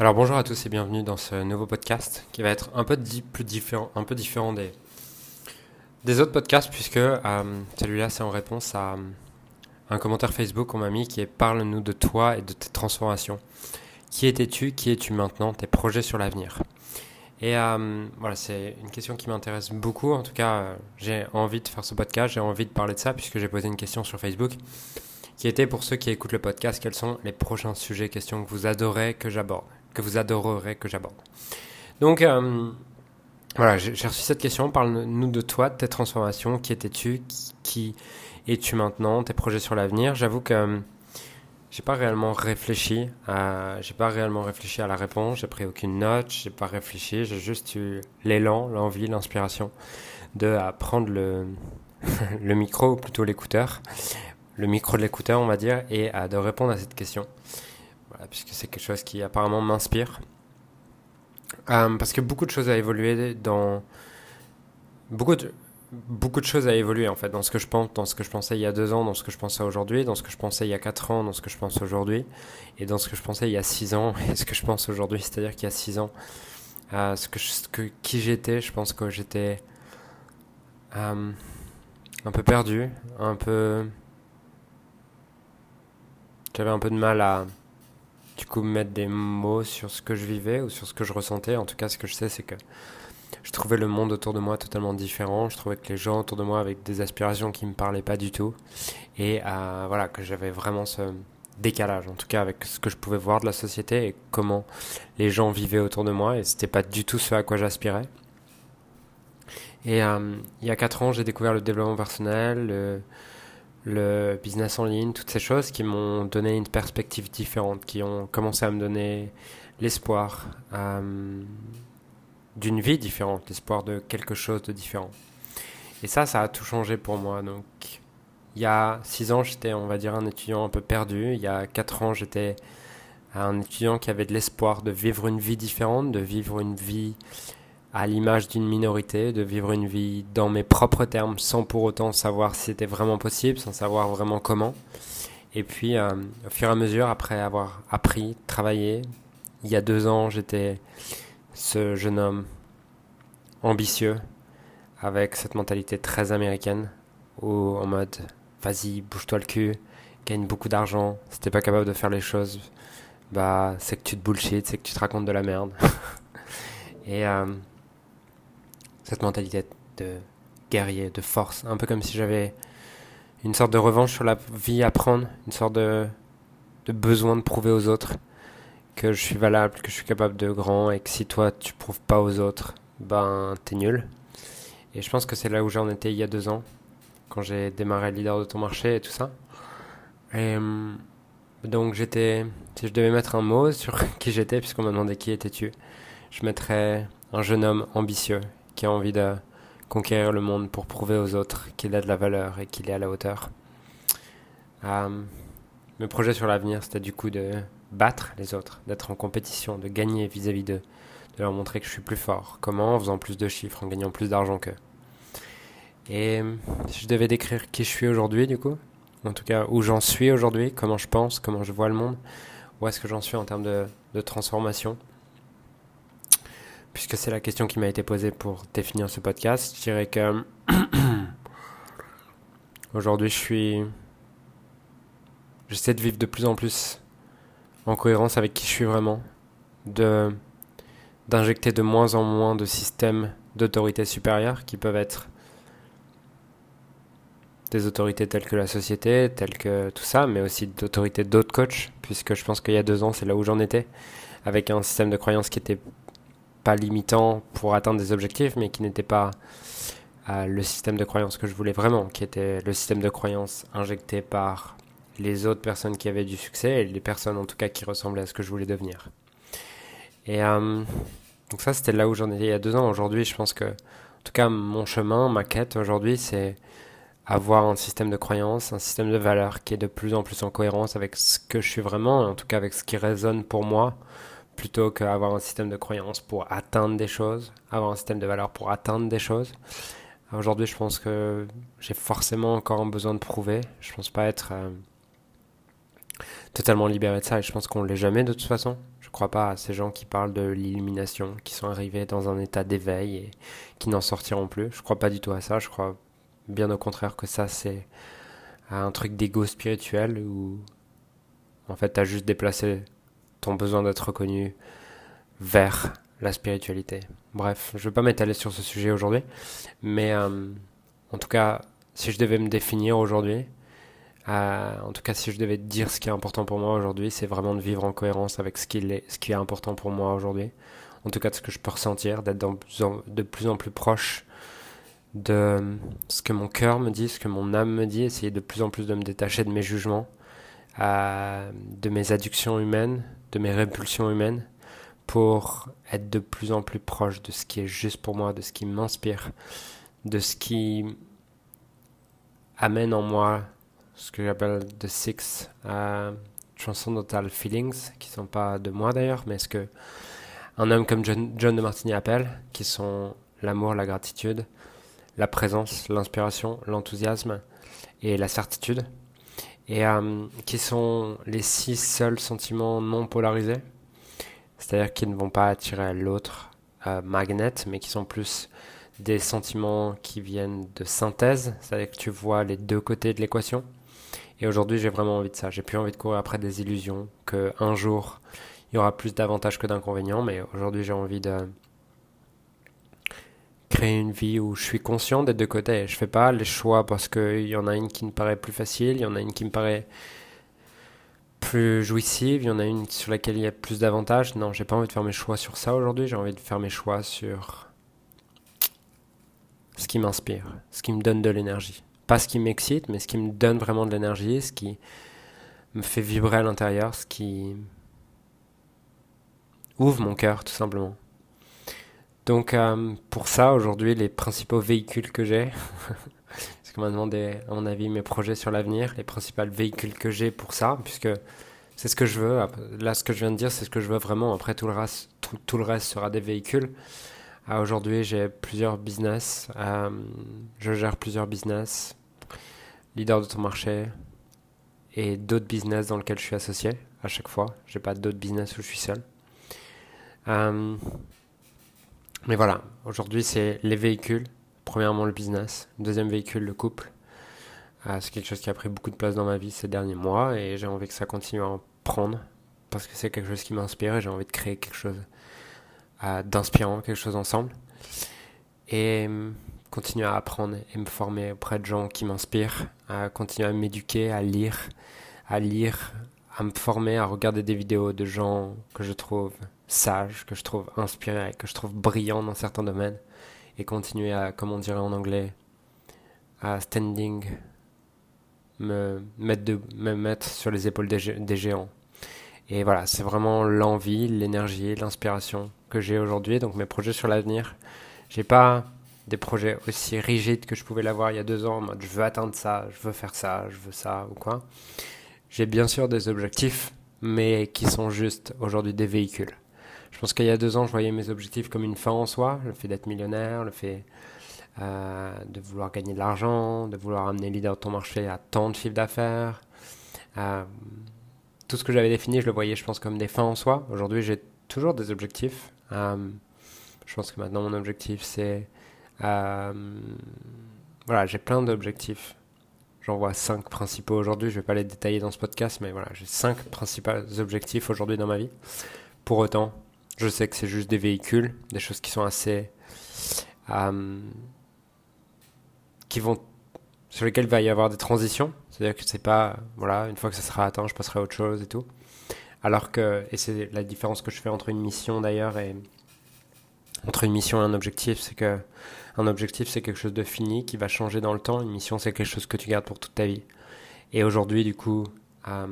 Alors bonjour à tous et bienvenue dans ce nouveau podcast qui va être un peu plus différent, un peu différent des, autres podcasts puisque euh, celui-là c'est en réponse à un commentaire Facebook qu'on m'a mis qui est Parle-nous de toi et de tes transformations. Qui étais-tu? Qui es-tu maintenant? Tes projets sur l'avenir. Et euh, voilà, c'est une question qui m'intéresse beaucoup. En tout cas, euh, j'ai envie de faire ce podcast, j'ai envie de parler de ça puisque j'ai posé une question sur Facebook qui était pour ceux qui écoutent le podcast, quels sont les prochains sujets, questions que vous adorez que j'aborde que vous adorerez que j'aborde. Donc, euh, voilà, j'ai reçu cette question. Parle-nous de toi, de tes transformations. Qui étais-tu Qui, es-tu maintenant Tes projets sur l'avenir J'avoue que euh, j'ai pas réellement réfléchi. À, j'ai pas réellement réfléchi à la réponse. J'ai pris aucune note. J'ai pas réfléchi. J'ai juste eu l'élan, l'envie, l'inspiration de prendre le, le micro, ou plutôt l'écouteur, le micro de l'écouteur, on va dire, et de répondre à cette question puisque c'est quelque chose qui apparemment m'inspire. Euh, parce que beaucoup de choses a évolué dans beaucoup de beaucoup de choses a évolué en fait dans ce que je pense, dans ce que je pensais il y a deux ans, dans ce que je pensais aujourd'hui, dans ce que je pensais il y a quatre ans, dans ce que je pense aujourd'hui, et dans ce que je pensais il y a six ans et ce que je pense aujourd'hui. C'est-à-dire qu'il y a six ans, euh, ce que qui j'étais, je pense que j'étais euh, un peu perdu, un peu, j'avais un peu de mal à du coup mettre des mots sur ce que je vivais ou sur ce que je ressentais. En tout cas, ce que je sais, c'est que je trouvais le monde autour de moi totalement différent. Je trouvais que les gens autour de moi avaient des aspirations qui me parlaient pas du tout. Et euh, voilà, que j'avais vraiment ce décalage, en tout cas avec ce que je pouvais voir de la société et comment les gens vivaient autour de moi. Et c'était pas du tout ce à quoi j'aspirais. Et euh, il y a 4 ans, j'ai découvert le développement personnel, business en ligne, toutes ces choses qui m'ont donné une perspective différente, qui ont commencé à me donner l'espoir euh, d'une vie différente, l'espoir de quelque chose de différent. Et ça, ça a tout changé pour moi. Donc, il y a six ans, j'étais, on va dire, un étudiant un peu perdu. Il y a quatre ans, j'étais un étudiant qui avait de l'espoir de vivre une vie différente, de vivre une vie à l'image d'une minorité, de vivre une vie dans mes propres termes sans pour autant savoir si c'était vraiment possible, sans savoir vraiment comment. Et puis, euh, au fur et à mesure, après avoir appris, travaillé, il y a deux ans, j'étais ce jeune homme ambitieux, avec cette mentalité très américaine, où en mode, vas-y, bouge-toi le cul, gagne beaucoup d'argent, si t'es pas capable de faire les choses, bah, c'est que tu te bullshit, c'est que tu te racontes de la merde. et euh, cette mentalité de guerrier, de force, un peu comme si j'avais une sorte de revanche sur la vie à prendre, une sorte de, besoin de prouver aux autres que je suis valable, que je suis capable de grand et que si toi tu prouves pas aux autres, ben t'es nul. Et je pense que c'est là où j'en étais il y a deux ans, quand j'ai démarré leader de ton marché et tout ça. Et euh, donc j'étais, si je devais mettre un mot sur qui j'étais, puisqu'on m'a demandé qui étais-tu, je mettrais un jeune homme ambitieux qui a envie de conquérir le monde pour prouver aux autres qu'il a de la valeur et qu'il est à la hauteur. Euh, mes projets sur l'avenir, c'était du coup de battre les autres, d'être en compétition, de gagner vis-à-vis d'eux, de leur montrer que je suis plus fort. Comment En faisant plus de chiffres, en gagnant plus d'argent qu'eux. Et si je devais décrire qui je suis aujourd'hui, du coup, en tout cas où j'en suis aujourd'hui, comment je pense, comment je vois le monde, où est-ce que j'en suis en termes de, de transformation, puisque c'est la question qui m'a été posée pour définir ce podcast, je dirais que aujourd'hui je suis... J'essaie de vivre de plus en plus en cohérence avec qui je suis vraiment, de d'injecter de moins en moins de systèmes d'autorité supérieure qui peuvent être des autorités telles que la société, telles que tout ça, mais aussi d'autorités d'autres coachs, puisque je pense qu'il y a deux ans, c'est là où j'en étais, avec un système de croyance qui était limitant pour atteindre des objectifs, mais qui n'était pas euh, le système de croyance que je voulais vraiment, qui était le système de croyance injecté par les autres personnes qui avaient du succès et les personnes en tout cas qui ressemblaient à ce que je voulais devenir. Et euh, donc ça, c'était là où j'en étais il y a deux ans. Aujourd'hui, je pense que, en tout cas, mon chemin, ma quête aujourd'hui, c'est avoir un système de croyance, un système de valeurs qui est de plus en plus en cohérence avec ce que je suis vraiment, en tout cas avec ce qui résonne pour moi, plutôt qu'avoir un système de croyance pour atteindre des choses, avoir un système de valeurs pour atteindre des choses. Aujourd'hui, je pense que j'ai forcément encore un besoin de prouver. Je pense pas être euh, totalement libéré de ça et je pense qu'on l'est jamais de toute façon. Je crois pas à ces gens qui parlent de l'illumination, qui sont arrivés dans un état d'éveil et qui n'en sortiront plus. Je crois pas du tout à ça. Je crois bien au contraire que ça c'est un truc d'ego spirituel où en fait tu as juste déplacé ton besoin d'être reconnu vers la spiritualité. Bref, je ne vais pas m'étaler sur ce sujet aujourd'hui, mais euh, en tout cas, si je devais me définir aujourd'hui, euh, en tout cas, si je devais dire ce qui est important pour moi aujourd'hui, c'est vraiment de vivre en cohérence avec ce qui est, ce qui est important pour moi aujourd'hui. En tout cas, de ce que je peux ressentir, d'être de plus en plus proche de ce que mon cœur me dit, ce que mon âme me dit, essayer de plus en plus de me détacher de mes jugements, euh, de mes adductions humaines, de mes répulsions humaines, pour être de plus en plus proche de ce qui est juste pour moi, de ce qui m'inspire, de ce qui amène en moi ce que j'appelle the six uh, transcendental feelings, qui sont pas de moi d'ailleurs, mais ce que un homme comme John, John de Martini appelle, qui sont l'amour, la gratitude, la présence, l'inspiration, l'enthousiasme et la certitude, et euh, qui sont les six seuls sentiments non polarisés, c'est-à-dire qui ne vont pas attirer l'autre euh, mais qui sont plus des sentiments qui viennent de synthèse, c'est-à-dire que tu vois les deux côtés de l'équation. Et aujourd'hui, j'ai vraiment envie de ça. J'ai plus envie de courir après des illusions, que un jour il y aura plus d'avantages que d'inconvénients, mais aujourd'hui, j'ai envie de créer une vie où je suis conscient des deux côtés. Je fais pas les choix parce qu'il y en a une qui me paraît plus facile, il y en a une qui me paraît plus jouissive, il y en a une sur laquelle il y a plus d'avantages. Non, j'ai pas envie de faire mes choix sur ça aujourd'hui, j'ai envie de faire mes choix sur ce qui m'inspire, ce qui me donne de l'énergie. Pas ce qui m'excite, mais ce qui me donne vraiment de l'énergie, ce qui me fait vibrer à l'intérieur, ce qui ouvre mon cœur tout simplement. Donc euh, pour ça, aujourd'hui, les principaux véhicules que j'ai, parce qu'on m'a demandé à mon avis mes projets sur l'avenir, les principaux véhicules que j'ai pour ça, puisque c'est ce que je veux. Là, ce que je viens de dire, c'est ce que je veux vraiment. Après, tout le reste, tout, le reste sera des véhicules. Euh, aujourd'hui, j'ai plusieurs business. Euh, je gère plusieurs business. Leader de ton marché. Et d'autres business dans lesquels je suis associé à chaque fois. J'ai pas d'autres business où je suis seul. Mais voilà, aujourd'hui c'est les véhicules. Premièrement le business, deuxième véhicule le couple. Euh, c'est quelque chose qui a pris beaucoup de place dans ma vie ces derniers mois et j'ai envie que ça continue à en prendre parce que c'est quelque chose qui m'inspire et j'ai envie de créer quelque chose euh, d'inspirant, quelque chose ensemble. Et euh, continuer à apprendre et me former auprès de gens qui m'inspirent, à continuer à m'éduquer, à lire, à lire, à me former, à regarder des vidéos de gens que je trouve sage, que je trouve inspiré, que je trouve brillant dans certains domaines, et continuer à, comme on dirait en anglais, à standing, me mettre, de, me mettre sur les épaules des, des géants. Et voilà, c'est vraiment l'envie, l'énergie, l'inspiration que j'ai aujourd'hui. Donc mes projets sur l'avenir, j'ai pas des projets aussi rigides que je pouvais l'avoir il y a deux ans, en mode je veux atteindre ça, je veux faire ça, je veux ça ou quoi. J'ai bien sûr des objectifs, mais qui sont juste aujourd'hui des véhicules. Je pense qu'il y a deux ans, je voyais mes objectifs comme une fin en soi, le fait d'être millionnaire, le fait euh, de vouloir gagner de l'argent, de vouloir amener leader de ton marché à tant de chiffre d'affaires. Euh, tout ce que j'avais défini, je le voyais, je pense, comme des fins en soi. Aujourd'hui, j'ai toujours des objectifs. Euh, je pense que maintenant, mon objectif, c'est... voilà, j'ai plein d'objectifs. J'en vois cinq principaux aujourd'hui. Je ne vais pas les détailler dans ce podcast, mais voilà, j'ai cinq principaux objectifs aujourd'hui dans ma vie. Pour autant, je sais que c'est juste des véhicules, des choses qui sont assez. Euh, qui vont. sur lesquelles il va y avoir des transitions. C'est-à-dire que c'est pas. Voilà, une fois que ça sera atteint, je passerai à autre chose et tout. Alors que. Et c'est la différence que je fais entre une mission d'ailleurs et. Entre une mission et un objectif, c'est que. Un objectif, c'est quelque chose de fini qui va changer dans le temps. Une mission, c'est quelque chose que tu gardes pour toute ta vie. Et aujourd'hui, du coup, euh,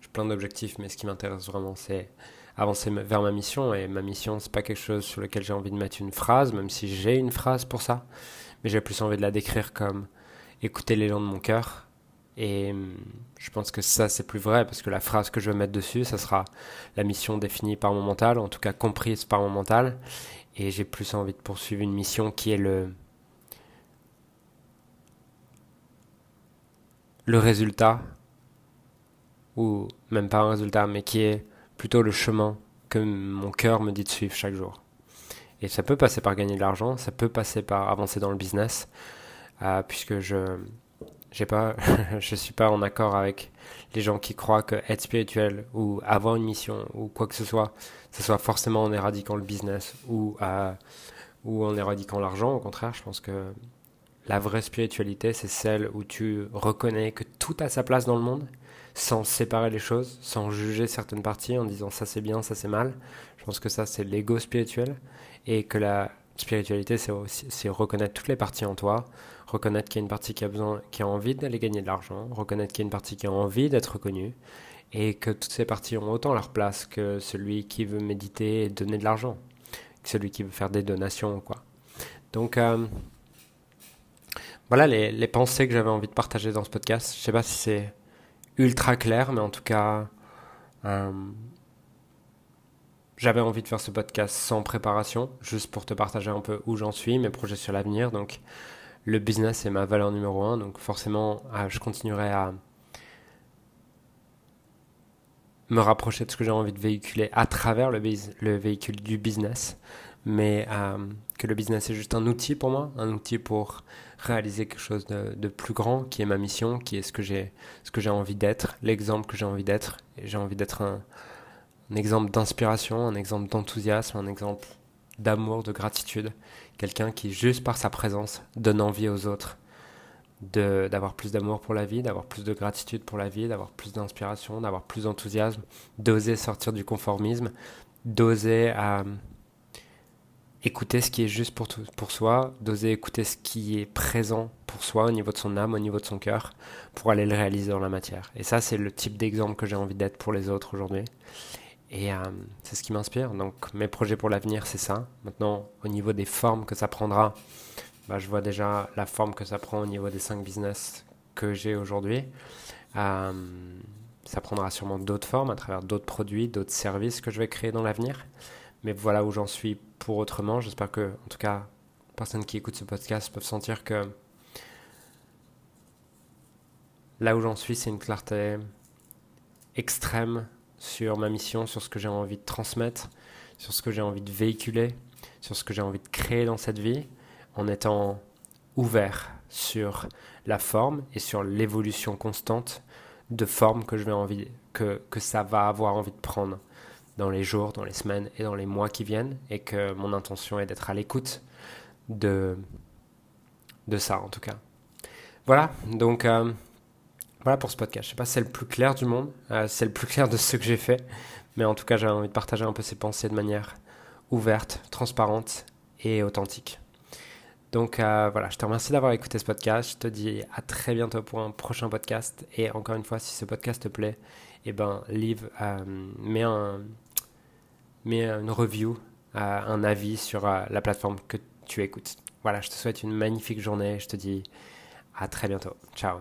j'ai plein d'objectifs, mais ce qui m'intéresse vraiment, c'est avancer vers ma mission. Et ma mission, c'est pas quelque chose sur lequel j'ai envie de mettre une phrase, même si j'ai une phrase pour ça. Mais j'ai plus envie de la décrire comme écouter l'élan de mon cœur. Et hum, je pense que ça, c'est plus vrai, parce que la phrase que je vais mettre dessus, ça sera la mission définie par mon mental, en tout cas comprise par mon mental. Et j'ai plus envie de poursuivre une mission qui est le, le résultat, ou même pas un résultat, mais qui est plutôt le chemin que mon cœur me dit de suivre chaque jour. Et ça peut passer par gagner de l'argent, ça peut passer par avancer dans le business, euh, puisque je j'ai pas, je suis pas en accord avec les gens qui croient que être spirituel ou avoir une mission ou quoi que ce soit, ce soit forcément en éradiquant le business ou euh, ou en éradiquant l'argent. Au contraire, je pense que la vraie spiritualité, c'est celle où tu reconnais que tout a sa place dans le monde, sans séparer les choses, sans juger certaines parties en disant ça c'est bien, ça c'est mal. Je pense que ça c'est l'ego spirituel et que la spiritualité c'est reconnaître toutes les parties en toi, reconnaître qu'il y a une partie qui a besoin, qui a envie d'aller gagner de l'argent, reconnaître qu'il y a une partie qui a envie d'être reconnue et que toutes ces parties ont autant leur place que celui qui veut méditer et donner de l'argent, que celui qui veut faire des donations quoi. Donc euh, voilà les, les, pensées que j'avais envie de partager dans ce podcast. Je sais pas si c'est ultra clair, mais en tout cas, euh, j'avais envie de faire ce podcast sans préparation, juste pour te partager un peu où j'en suis, mes projets sur l'avenir. Donc, le business est ma valeur numéro un, donc forcément, euh, je continuerai à me rapprocher de ce que j'ai envie de véhiculer à travers le, le véhicule du business, mais euh, que le business est juste un outil pour moi, un outil pour réaliser quelque chose de, plus grand, qui est ma mission, qui est ce que j'ai envie d'être, l'exemple que j'ai envie d'être. Et j'ai envie d'être un, exemple d'inspiration, un exemple d'enthousiasme, un exemple d'amour, de gratitude. Quelqu'un qui, juste par sa présence, donne envie aux autres d'avoir plus d'amour pour la vie, d'avoir plus de gratitude pour la vie, d'avoir plus d'inspiration, d'avoir plus d'enthousiasme, d'oser sortir du conformisme, d'oser euh, écouter ce qui est juste pour, pour soi, d'oser écouter ce qui est présent pour soi au niveau de son âme, au niveau de son cœur, pour aller le réaliser dans la matière. Et ça, c'est le type d'exemple que j'ai envie d'être pour les autres aujourd'hui. Et euh, c'est ce qui m'inspire. Donc mes projets pour l'avenir, c'est ça. Maintenant, au niveau des formes que ça prendra, bah, je vois déjà la forme que ça prend au niveau des cinq business que j'ai aujourd'hui. Euh, ça prendra sûrement d'autres formes à travers d'autres produits, d'autres services que je vais créer dans l'avenir. Mais voilà où j'en suis pour autrement. J'espère que, en tout cas, les personnes qui écoutent ce podcast peuvent sentir que là où j'en suis, c'est une clarté extrême sur ma mission, sur ce que j'ai envie de transmettre, sur ce que j'ai envie de véhiculer, sur ce que j'ai envie de créer dans cette vie, en étant ouvert sur la forme et sur l'évolution constante de forme que je vais envie que, que ça va avoir envie de prendre dans les jours, dans les semaines et dans les mois qui viennent, et que mon intention est d'être à l'écoute de, de ça en tout cas. Voilà, donc euh, voilà pour ce podcast. Je sais pas si c'est le plus clair du monde, euh, c'est le plus clair de ce que j'ai fait, mais en tout cas j'avais envie de partager un peu ces pensées de manière ouverte, transparente et authentique. Donc euh, voilà, je te remercie d'avoir écouté ce podcast. Je te dis à très bientôt pour un prochain podcast. Et encore une fois, si ce podcast te plaît, eh ben, mets un, mets une review, un avis sur euh, la plateforme que tu écoutes. Voilà, je te souhaite une magnifique journée. Je te dis à très bientôt. Ciao.